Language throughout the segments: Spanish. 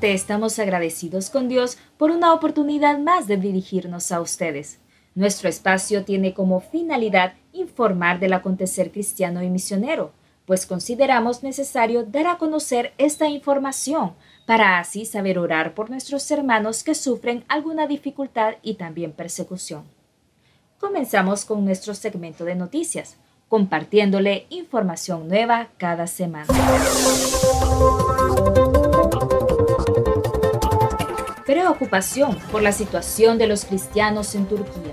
Estamos agradecidos con Dios por una oportunidad más de dirigirnos a ustedes. Nuestro espacio tiene como finalidad informar del acontecer cristiano y misionero, pues consideramos necesario dar a conocer esta información para así saber orar por nuestros hermanos que sufren alguna dificultad y también persecución. Comenzamos con nuestro segmento de noticias, compartiéndole información nueva cada semana. Preocupación por la situación de los cristianos en Turquía.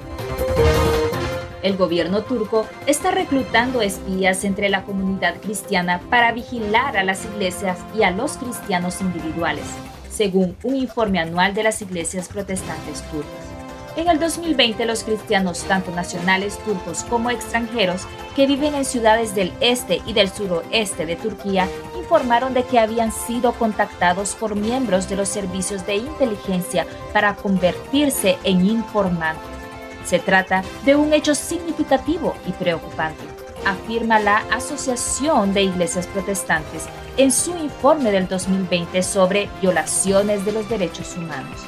El gobierno turco está reclutando espías entre la comunidad cristiana para vigilar a las iglesias y a los cristianos individuales, según un informe anual de las iglesias protestantes turcas. En el 2020, los cristianos, tanto nacionales turcos como extranjeros, que viven en ciudades del este y del suroeste de Turquía, informaron de que habían sido contactados por miembros de los servicios de inteligencia para convertirse en informantes. Se trata de un hecho significativo y preocupante, afirma la Asociación de Iglesias Protestantes en su informe del 2020 sobre violaciones de los derechos humanos.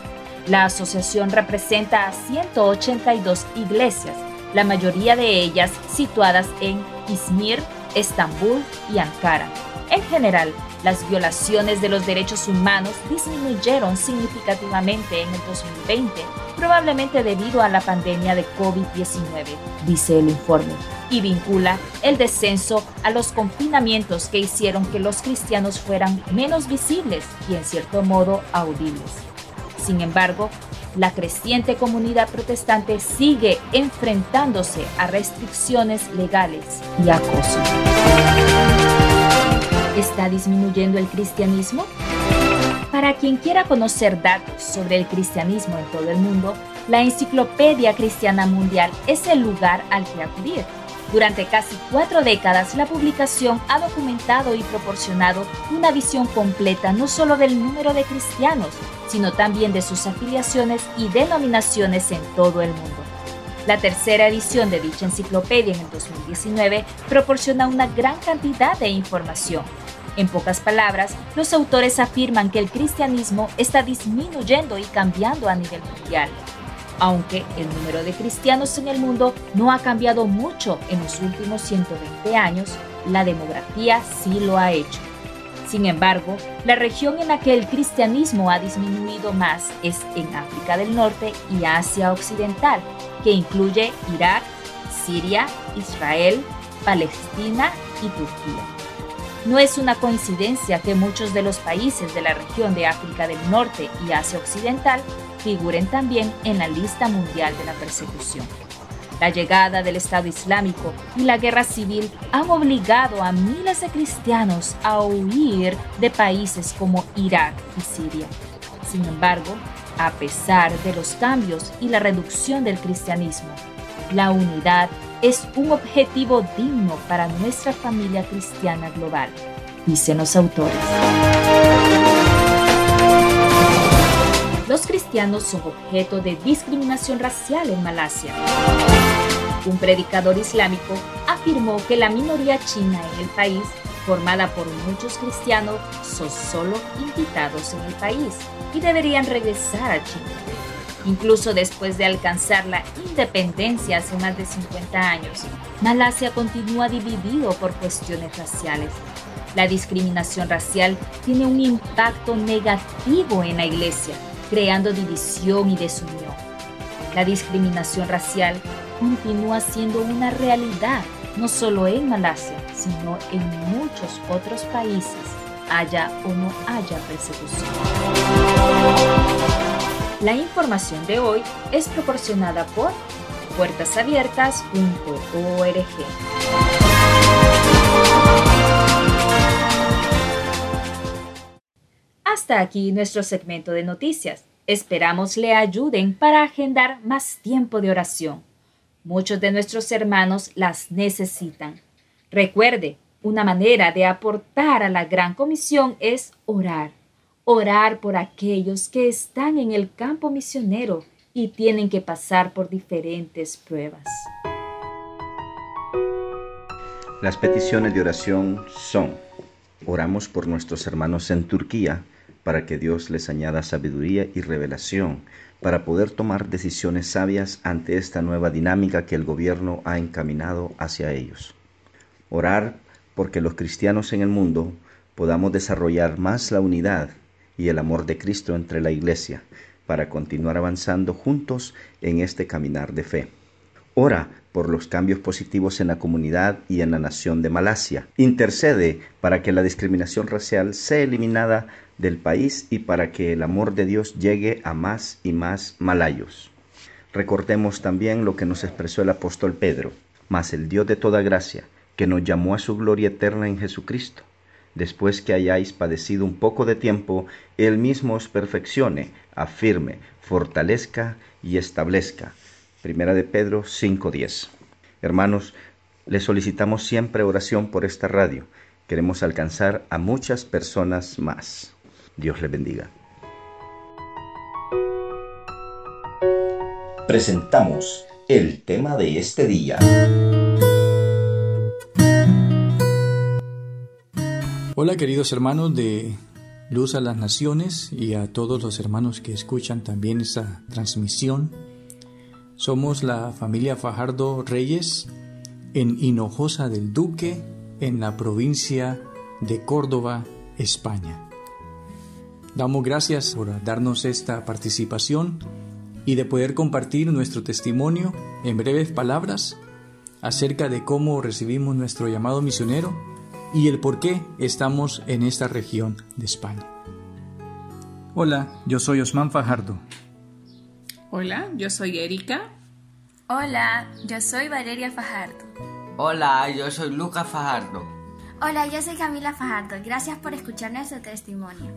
La asociación representa a 182 iglesias, la mayoría de ellas situadas en Izmir, Estambul y Ankara. En general, las violaciones de los derechos humanos disminuyeron significativamente en el 2020, probablemente debido a la pandemia de COVID-19, dice el informe, y vincula el descenso a los confinamientos que hicieron que los cristianos fueran menos visibles y en cierto modo audibles. Sin embargo, la creciente comunidad protestante sigue enfrentándose a restricciones legales y acoso. ¿Está disminuyendo el cristianismo? Para quien quiera conocer datos sobre el cristianismo en todo el mundo, la Enciclopedia Cristiana Mundial es el lugar al que acudir. Durante casi cuatro décadas, la publicación ha documentado y proporcionado una visión completa no solo del número de cristianos, sino también de sus afiliaciones y denominaciones en todo el mundo. La tercera edición de dicha enciclopedia en el 2019 proporciona una gran cantidad de información. En pocas palabras, los autores afirman que el cristianismo está disminuyendo y cambiando a nivel mundial. Aunque el número de cristianos en el mundo no ha cambiado mucho en los últimos 120 años, la demografía sí lo ha hecho. Sin embargo, la región en la que el cristianismo ha disminuido más es en África del Norte y Asia Occidental, que incluye Irak, Siria, Israel, Palestina y Turquía. No es una coincidencia que muchos de los países de la región de África del Norte y Asia Occidental figuren también en la lista mundial de la persecución. La llegada del Estado Islámico y la guerra civil han obligado a miles de cristianos a huir de países como Irak y Siria. Sin embargo, a pesar de los cambios y la reducción del cristianismo, la unidad es un objetivo digno para nuestra familia cristiana global, dicen los autores. Los cristianos son objeto de discriminación racial en Malasia. Un predicador islámico afirmó que la minoría china en el país, formada por muchos cristianos, son solo invitados en el país y deberían regresar a China. Incluso después de alcanzar la independencia hace más de 50 años, Malasia continúa dividido por cuestiones raciales. La discriminación racial tiene un impacto negativo en la iglesia, creando división y desunión. La discriminación racial continúa siendo una realidad no solo en Malasia, sino en muchos otros países, haya o no haya persecución. La información de hoy es proporcionada por puertasabiertas.org. Hasta aquí nuestro segmento de noticias. Esperamos le ayuden para agendar más tiempo de oración. Muchos de nuestros hermanos las necesitan. Recuerde, una manera de aportar a la gran comisión es orar. Orar por aquellos que están en el campo misionero y tienen que pasar por diferentes pruebas. Las peticiones de oración son, oramos por nuestros hermanos en Turquía, para que Dios les añada sabiduría y revelación para poder tomar decisiones sabias ante esta nueva dinámica que el gobierno ha encaminado hacia ellos. Orar porque los cristianos en el mundo podamos desarrollar más la unidad y el amor de Cristo entre la Iglesia para continuar avanzando juntos en este caminar de fe. Ora por los cambios positivos en la comunidad y en la nación de Malasia. Intercede para que la discriminación racial sea eliminada del país y para que el amor de Dios llegue a más y más malayos. Recordemos también lo que nos expresó el apóstol Pedro, mas el Dios de toda gracia, que nos llamó a su gloria eterna en Jesucristo, después que hayáis padecido un poco de tiempo, Él mismo os perfeccione, afirme, fortalezca y establezca. Primera de Pedro 5.10. Hermanos, les solicitamos siempre oración por esta radio. Queremos alcanzar a muchas personas más. Dios le bendiga. Presentamos el tema de este día. Hola queridos hermanos de Luz a las Naciones y a todos los hermanos que escuchan también esta transmisión. Somos la familia Fajardo Reyes en Hinojosa del Duque, en la provincia de Córdoba, España. Damos gracias por darnos esta participación y de poder compartir nuestro testimonio en breves palabras acerca de cómo recibimos nuestro llamado misionero y el por qué estamos en esta región de España. Hola, yo soy Osman Fajardo. Hola, yo soy Erika. Hola, yo soy Valeria Fajardo. Hola, yo soy Lucas Fajardo. Hola, yo soy Camila Fajardo. Gracias por escuchar nuestro testimonio.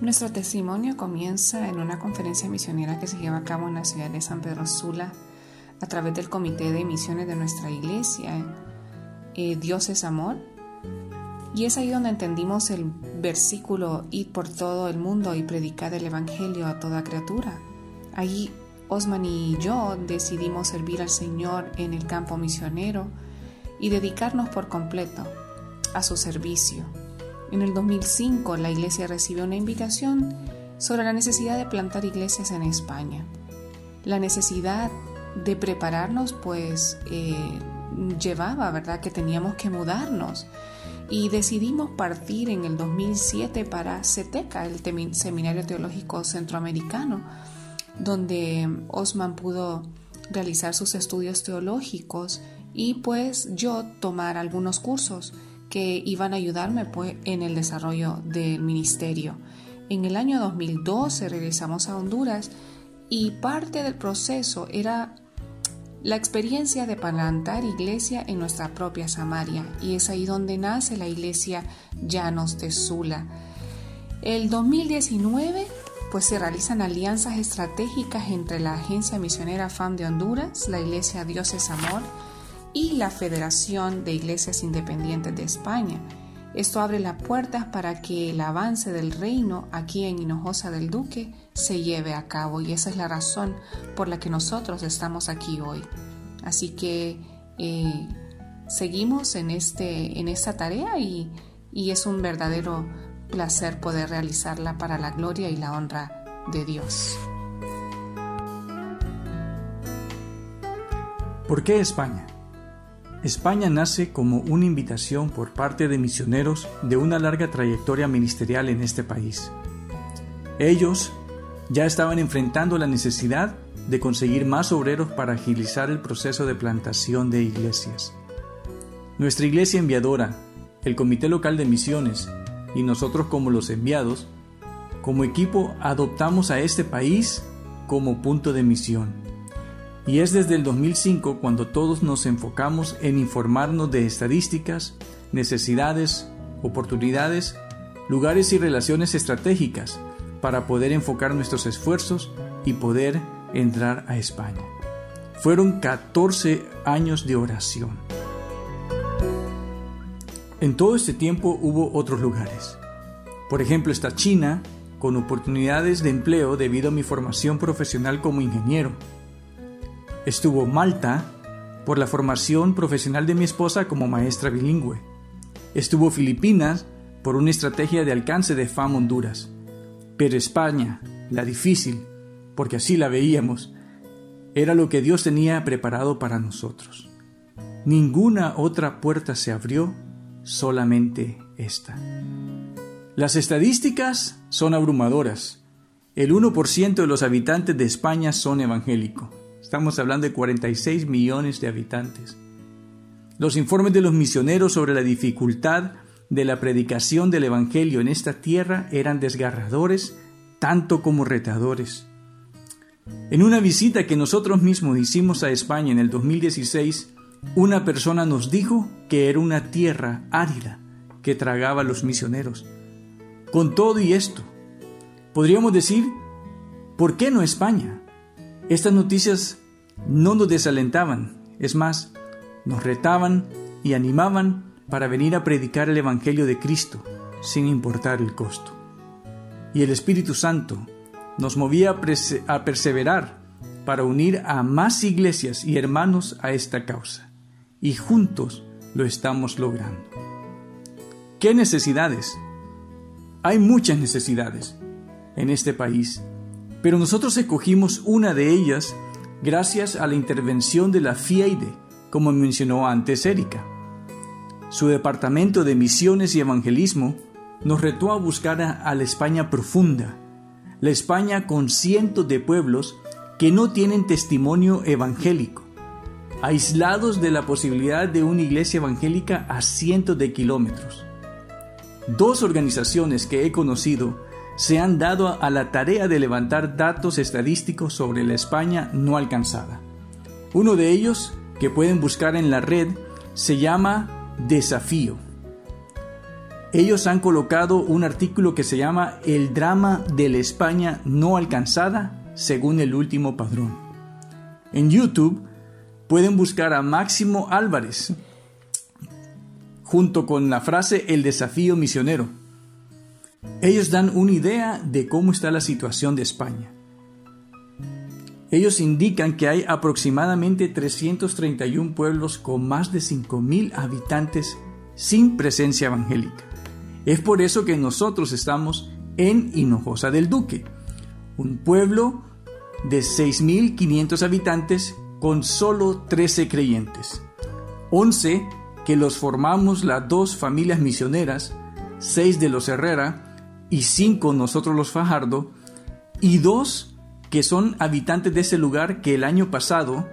Nuestro testimonio comienza en una conferencia misionera que se lleva a cabo en la ciudad de San Pedro Sula a través del Comité de Misiones de nuestra iglesia, eh, Dios es Amor. Y es ahí donde entendimos el versículo Ir por todo el mundo y predicar el Evangelio a toda criatura. Ahí Osman y yo decidimos servir al Señor en el campo misionero y dedicarnos por completo a su servicio. En el 2005 la iglesia recibió una invitación sobre la necesidad de plantar iglesias en España. La necesidad de prepararnos pues eh, llevaba, ¿verdad?, que teníamos que mudarnos y decidimos partir en el 2007 para CETECA, el Seminario Teológico Centroamericano, donde Osman pudo realizar sus estudios teológicos y pues yo tomar algunos cursos que iban a ayudarme pues, en el desarrollo del ministerio. En el año 2012 regresamos a Honduras y parte del proceso era la experiencia de plantar iglesia en nuestra propia Samaria y es ahí donde nace la iglesia Llanos de Sula. El 2019 pues se realizan alianzas estratégicas entre la Agencia Misionera FAM de Honduras, la Iglesia Dios es Amor y la Federación de Iglesias Independientes de España. Esto abre las puertas para que el avance del reino aquí en Hinojosa del Duque se lleve a cabo y esa es la razón por la que nosotros estamos aquí hoy. Así que eh, seguimos en, este, en esta tarea y, y es un verdadero placer poder realizarla para la gloria y la honra de Dios. ¿Por qué España? España nace como una invitación por parte de misioneros de una larga trayectoria ministerial en este país. Ellos ya estaban enfrentando la necesidad de conseguir más obreros para agilizar el proceso de plantación de iglesias. Nuestra iglesia enviadora, el Comité Local de Misiones y nosotros como los enviados, como equipo adoptamos a este país como punto de misión. Y es desde el 2005 cuando todos nos enfocamos en informarnos de estadísticas, necesidades, oportunidades, lugares y relaciones estratégicas para poder enfocar nuestros esfuerzos y poder entrar a España. Fueron 14 años de oración. En todo este tiempo hubo otros lugares. Por ejemplo, está China, con oportunidades de empleo debido a mi formación profesional como ingeniero. Estuvo Malta, por la formación profesional de mi esposa como maestra bilingüe. Estuvo Filipinas, por una estrategia de alcance de FAM Honduras. Pero España, la difícil, porque así la veíamos, era lo que Dios tenía preparado para nosotros. Ninguna otra puerta se abrió solamente esta. Las estadísticas son abrumadoras. El 1% de los habitantes de España son evangélicos. Estamos hablando de 46 millones de habitantes. Los informes de los misioneros sobre la dificultad de la predicación del Evangelio en esta tierra eran desgarradores tanto como retadores. En una visita que nosotros mismos hicimos a España en el 2016, una persona nos dijo que era una tierra árida que tragaba a los misioneros. Con todo y esto, podríamos decir, ¿por qué no España? Estas noticias no nos desalentaban, es más, nos retaban y animaban para venir a predicar el Evangelio de Cristo, sin importar el costo. Y el Espíritu Santo nos movía a, perseverar para unir a más iglesias y hermanos a esta causa y juntos lo estamos logrando. ¿Qué necesidades? Hay muchas necesidades en este país, pero nosotros escogimos una de ellas gracias a la intervención de la FIAIDE, como mencionó antes Erika. Su departamento de misiones y evangelismo nos retó a buscar a, la España profunda, la España con cientos de pueblos que no tienen testimonio evangélico, aislados de la posibilidad de una iglesia evangélica a cientos de kilómetros. Dos organizaciones que he conocido se han dado a la tarea de levantar datos estadísticos sobre la España no alcanzada. Uno de ellos, que pueden buscar en la red, se llama Desafío. Ellos han colocado un artículo que se llama El drama de la España no alcanzada según el último padrón. En YouTube pueden buscar a Máximo Álvarez junto con la frase El desafío misionero. Ellos dan una idea de cómo está la situación de España. Ellos indican que hay aproximadamente 331 pueblos con más de 5.000 habitantes sin presencia evangélica. Es por eso que nosotros estamos en Hinojosa del Duque, un pueblo de 6.500 habitantes con solo 13 creyentes. 11 que los formamos las dos familias misioneras, 6 de los Herrera y 5 nosotros los Fajardo, y dos que son habitantes de ese lugar que el año pasado,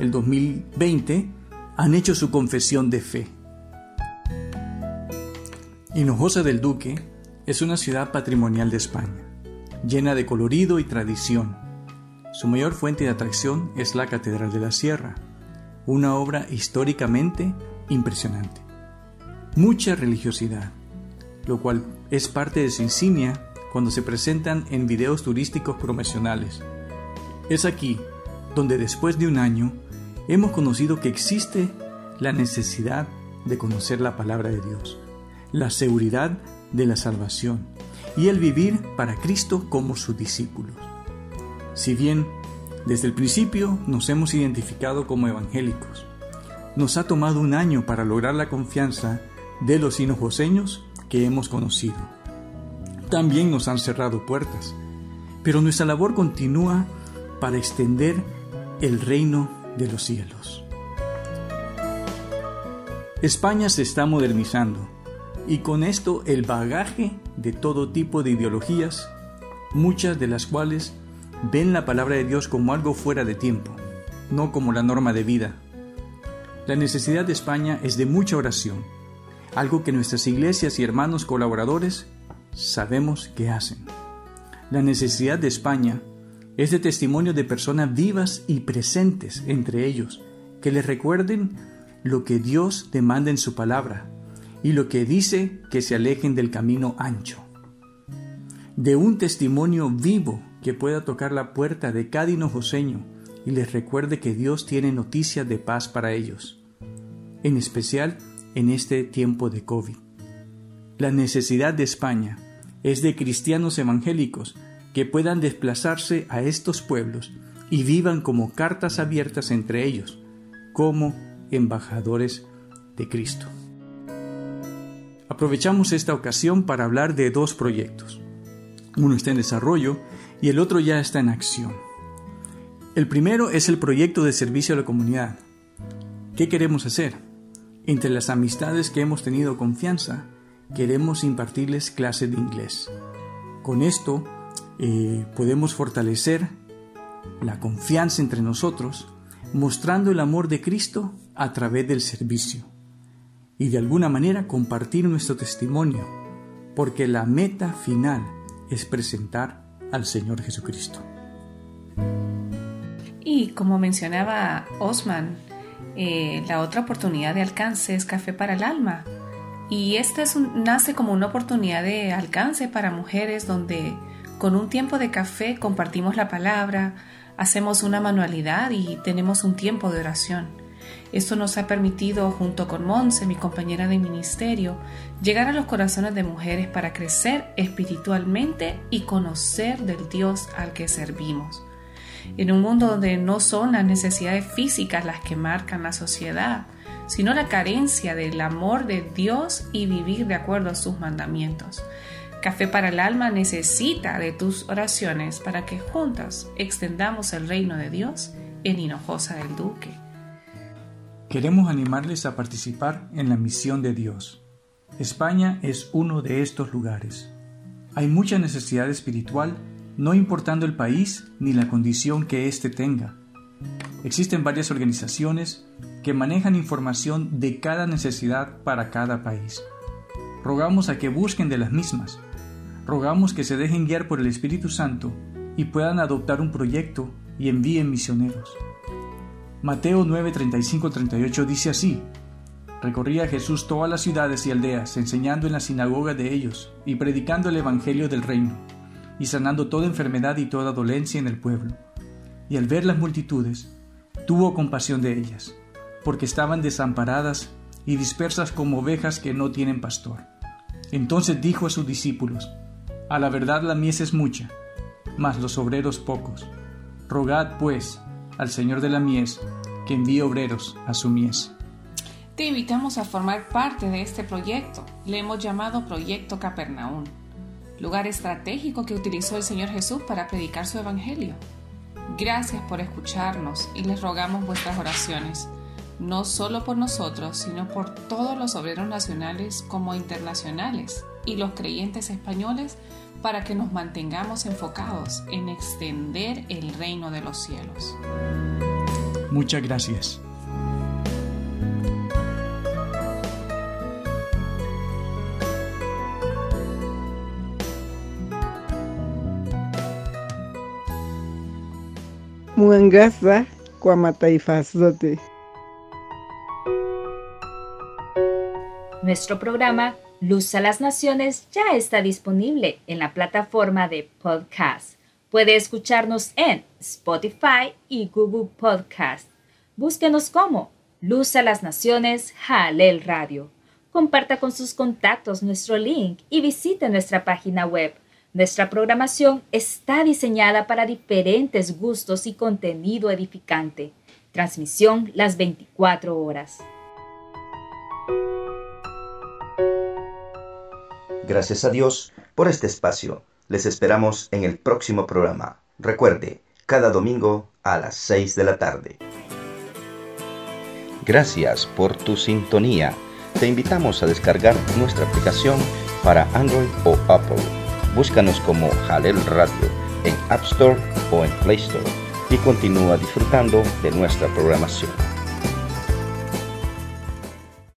el 2020, han hecho su confesión de fe. Hinojosa del Duque es una ciudad patrimonial de España, llena de colorido y tradición. Su mayor fuente de atracción es la Catedral de la Sierra, una obra históricamente impresionante. Mucha religiosidad, lo cual es parte de su insignia cuando se presentan en videos turísticos promocionales. Es aquí donde después de un año hemos conocido que existe la necesidad de conocer la palabra de Dios, la seguridad de la salvación y el vivir para Cristo como sus discípulos. Si bien desde el principio nos hemos identificado como evangélicos, nos ha tomado un año para lograr la confianza de los hinojoseños hemos conocido. También nos han cerrado puertas, pero nuestra labor continúa para extender el reino de los cielos. España se está modernizando y con esto el bagaje de todo tipo de ideologías, muchas de las cuales ven la palabra de Dios como algo fuera de tiempo, no como la norma de vida. La necesidad de España es de mucha oración, algo que nuestras iglesias y hermanos colaboradores sabemos que hacen. La necesidad de España es de testimonio de personas vivas y presentes entre ellos, que les recuerden lo que Dios demanda en su palabra y lo que dice que se alejen del camino ancho. De un testimonio vivo que pueda tocar la puerta de cada hinojoseño y les recuerde que Dios tiene noticias de paz para ellos, en especial en este tiempo de COVID. La necesidad de España es de cristianos evangélicos que puedan desplazarse a estos pueblos y vivan como cartas abiertas entre ellos, como embajadores de Cristo. Aprovechamos esta ocasión para hablar de dos proyectos. Uno está en desarrollo y el otro ya está en acción. El primero es el proyecto de servicio a la comunidad. ¿Qué queremos hacer? Entre las amistades que hemos tenido confianza, queremos impartirles clases de inglés. Con esto eh, podemos fortalecer la confianza entre nosotros, mostrando el amor de Cristo a través del servicio y de alguna manera compartir nuestro testimonio, porque la meta final es presentar al Señor Jesucristo. Y como mencionaba Osman, eh, la otra oportunidad de alcance es Café para el Alma. Y esta es nace como una oportunidad de alcance para mujeres donde con un tiempo de café compartimos la palabra, hacemos una manualidad y tenemos un tiempo de oración. Esto nos ha permitido, junto con Monse, mi compañera de ministerio, llegar a los corazones de mujeres para crecer espiritualmente y conocer del Dios al que servimos. En un mundo donde no son las necesidades físicas las que marcan la sociedad, sino la carencia del amor de Dios y vivir de acuerdo a sus mandamientos. Café para el Alma necesita de tus oraciones para que juntas extendamos el reino de Dios en Hinojosa del Duque. Queremos animarles a participar en la misión de Dios. España es uno de estos lugares. Hay mucha necesidad espiritual, no importando el país ni la condición que éste tenga. Existen varias organizaciones que manejan información de cada necesidad para cada país. Rogamos a que busquen de las mismas. Rogamos que se dejen guiar por el Espíritu Santo y puedan adoptar un proyecto y envíen misioneros. Mateo 9, 38 dice así, Recorría Jesús todas las ciudades y aldeas, enseñando en la sinagoga de ellos y predicando el Evangelio del reino, y sanando toda enfermedad y toda dolencia en el pueblo. Y al ver las multitudes, tuvo compasión de ellas, porque estaban desamparadas y dispersas como ovejas que no tienen pastor. Entonces dijo a sus discípulos, A la verdad la mies es mucha, mas los obreros pocos. Rogad, pues, al Señor de la mies que envíe obreros a su mies. Te invitamos a formar parte de este proyecto. Le hemos llamado Proyecto Capernaum, lugar estratégico que utilizó el Señor Jesús para predicar su Evangelio. Gracias por escucharnos y les rogamos vuestras oraciones, no solo por nosotros, sino por todos los obreros nacionales como internacionales y los creyentes españoles para que nos mantengamos enfocados en extender el reino de los cielos. Muchas gracias. Nuestro programa Luz a las Naciones ya está disponible en la plataforma de podcast. Puede escucharnos en Spotify y Google Podcast. Búsquenos como Luz a las Naciones Jalel Radio. Comparta con sus contactos nuestro link y visite nuestra página web. Nuestra programación está diseñada para diferentes gustos y contenido edificante. Transmisión las 24 horas. Gracias a Dios por este espacio. Les esperamos en el próximo programa. Recuerde, cada domingo a las 6 de la tarde. Gracias por tu sintonía. Te invitamos a descargar nuestra aplicación para Android o Apple. Búscanos como Jalel Radio en App Store o en Play Store y continúa disfrutando de nuestra programación.